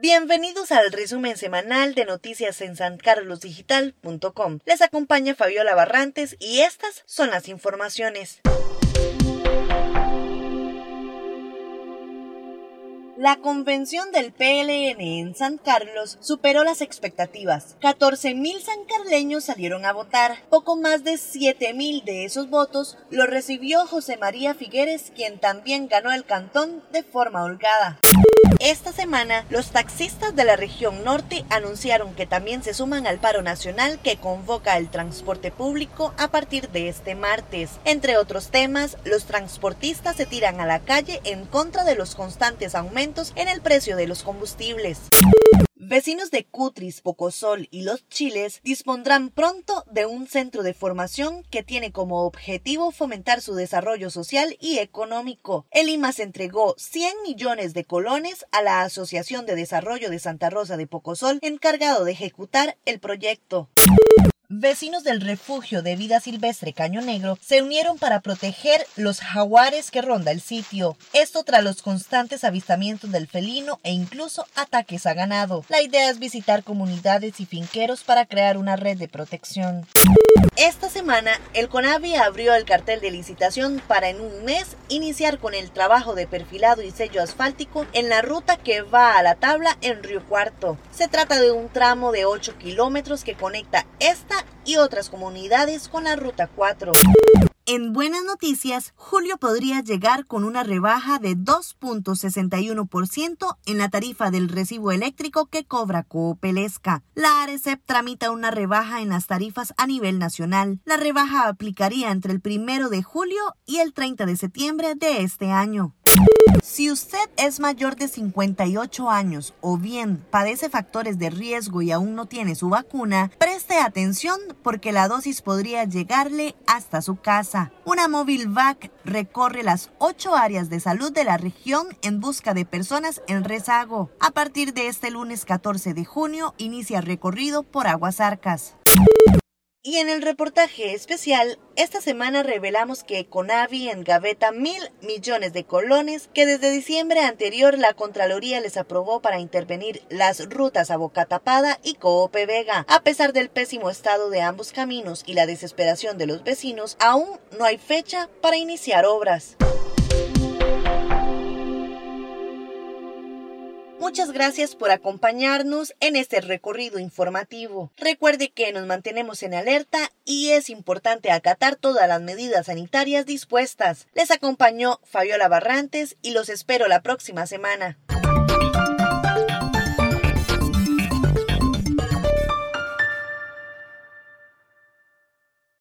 Bienvenidos al resumen semanal de noticias en sancarlosdigital.com. Les acompaña Fabiola Barrantes y estas son las informaciones. La convención del PLN en San Carlos superó las expectativas. 14.000 sancarleños salieron a votar. Poco más de 7.000 de esos votos los recibió José María Figueres, quien también ganó el cantón de forma holgada. Esta semana, los taxistas de la región norte anunciaron que también se suman al paro nacional que convoca el transporte público a partir de este martes. Entre otros temas, los transportistas se tiran a la calle en contra de los constantes aumentos en el precio de los combustibles. Vecinos de Cutris, Pocosol y Los Chiles dispondrán pronto de un centro de formación que tiene como objetivo fomentar su desarrollo social y económico. El IMAS entregó 100 millones de colones a la Asociación de Desarrollo de Santa Rosa de Pocosol encargado de ejecutar el proyecto. Vecinos del refugio de vida silvestre Caño Negro se unieron para proteger los jaguares que ronda el sitio. Esto tras los constantes avistamientos del felino e incluso ataques a ganado. La idea es visitar comunidades y finqueros para crear una red de protección. Esta semana, el CONAVI abrió el cartel de licitación para en un mes iniciar con el trabajo de perfilado y sello asfáltico en la ruta que va a la tabla en Río Cuarto. Se trata de un tramo de 8 kilómetros que conecta esta y otras comunidades con la Ruta 4. En buenas noticias, Julio podría llegar con una rebaja de 2.61% en la tarifa del recibo eléctrico que cobra Coopelesca. La ARECEP tramita una rebaja en las tarifas a nivel nacional. La rebaja aplicaría entre el 1 de julio y el 30 de septiembre de este año. Si usted es mayor de 58 años o bien padece factores de riesgo y aún no tiene su vacuna, preste atención porque la dosis podría llegarle hasta su casa. Una móvil VAC recorre las ocho áreas de salud de la región en busca de personas en rezago. A partir de este lunes 14 de junio inicia recorrido por Aguasarcas. Y en el reportaje especial, esta semana revelamos que Conavi engaveta mil millones de colones que desde diciembre anterior la Contraloría les aprobó para intervenir las rutas a Boca Tapada y Coope Vega. A pesar del pésimo estado de ambos caminos y la desesperación de los vecinos, aún no hay fecha para iniciar obras. Muchas gracias por acompañarnos en este recorrido informativo. Recuerde que nos mantenemos en alerta y es importante acatar todas las medidas sanitarias dispuestas. Les acompañó Fabiola Barrantes y los espero la próxima semana.